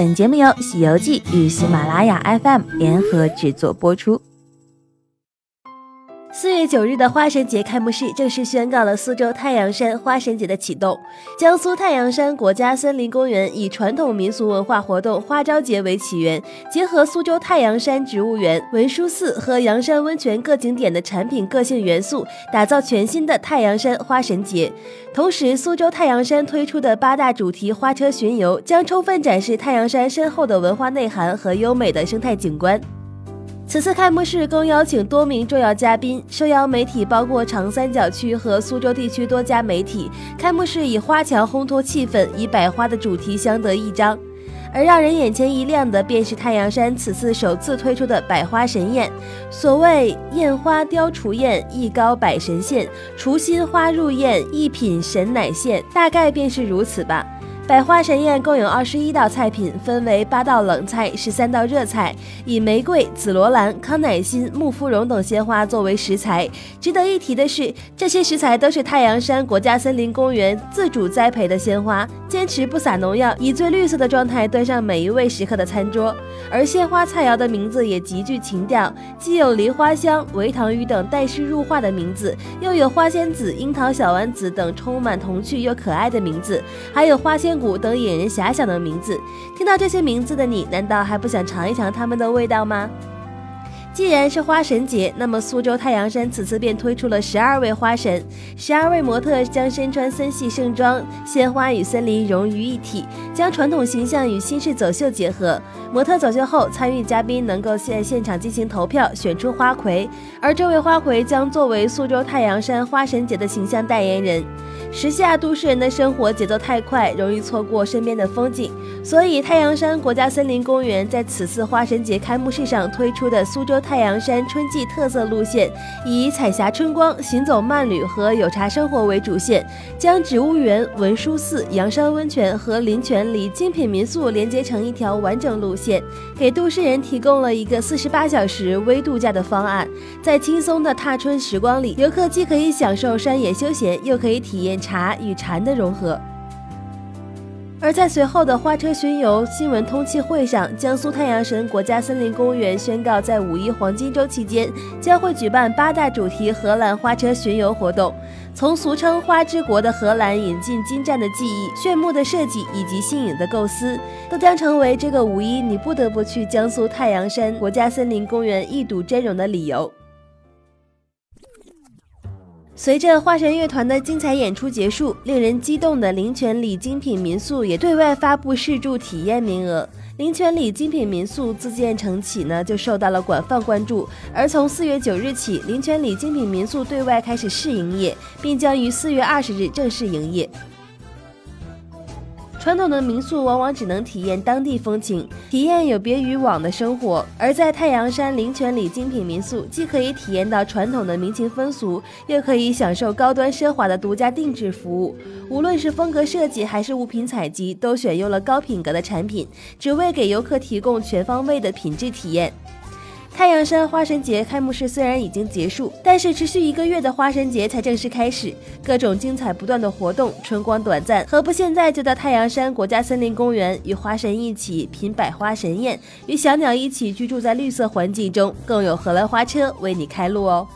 本节目由《西游记》与喜马拉雅 FM 联合制作播出。四月九日的花神节开幕式正式宣告了苏州太阳山花神节的启动。江苏太阳山国家森林公园以传统民俗文化活动花朝节为起源，结合苏州太阳山植物园、文殊寺和阳山温泉各景点的产品个性元素，打造全新的太阳山花神节。同时，苏州太阳山推出的八大主题花车巡游，将充分展示太阳山深厚的文化内涵和优美的生态景观。此次开幕式共邀请多名重要嘉宾，受邀媒体包括长三角区和苏州地区多家媒体。开幕式以花墙烘托气氛，以百花的主题相得益彰。而让人眼前一亮的，便是太阳山此次首次推出的百花神宴。所谓“艳花雕雏宴，艺高百神现；雏心花入宴，一品神乃现”，大概便是如此吧。百花神宴共有二十一道菜品，分为八道冷菜、十三道热菜，以玫瑰、紫罗兰、康乃馨、木芙蓉等鲜花作为食材。值得一提的是，这些食材都是太阳山国家森林公园自主栽培的鲜花，坚持不撒农药，以最绿色的状态端上每一位食客的餐桌。而鲜花菜肴的名字也极具情调，既有梨花香、维糖鱼等带诗入画的名字，又有花仙子、樱桃小丸子等充满童趣又可爱的名字，还有花仙。等引人遐想的名字，听到这些名字的你，难道还不想尝一尝它们的味道吗？既然是花神节，那么苏州太阳山此次便推出了十二位花神，十二位模特将身穿森系盛装，鲜花与森林融于一体，将传统形象与新式走秀结合。模特走秀后，参与嘉宾能够在现场进行投票，选出花魁，而这位花魁将作为苏州太阳山花神节的形象代言人。时下都市人的生活节奏太快，容易错过身边的风景，所以太阳山国家森林公园在此次花神节开幕式上推出的苏州太太阳山春季特色路线，以彩霞春光、行走慢旅和有茶生活为主线，将植物园、文殊寺、阳山温泉和林泉里精品民宿连接成一条完整路线，给都市人提供了一个四十八小时微度假的方案。在轻松的踏春时光里，游客既可以享受山野休闲，又可以体验。茶与禅的融合。而在随后的花车巡游新闻通气会上，江苏太阳神国家森林公园宣告，在五一黄金周期间将会举办八大主题荷兰花车巡游活动。从俗称“花之国”的荷兰引进精湛的技艺、炫目的设计以及新颖的构思，都将成为这个五一你不得不去江苏太阳山国家森林公园一睹真容的理由。随着花神乐团的精彩演出结束，令人激动的林泉里精品民宿也对外发布试住体验名额。林泉里精品民宿自建成起呢，就受到了广泛关注。而从四月九日起，林泉里精品民宿对外开始试营业，并将于四月二十日正式营业。传统的民宿往往只能体验当地风情，体验有别于往的生活；而在太阳山林泉里精品民宿，既可以体验到传统的民情风俗，又可以享受高端奢华的独家定制服务。无论是风格设计还是物品采集，都选用了高品格的产品，只为给游客提供全方位的品质体验。太阳山花神节开幕式虽然已经结束，但是持续一个月的花神节才正式开始，各种精彩不断的活动，春光短暂，何不现在就到太阳山国家森林公园，与花神一起品百花神宴，与小鸟一起居住在绿色环境中，更有荷兰花车为你开路哦。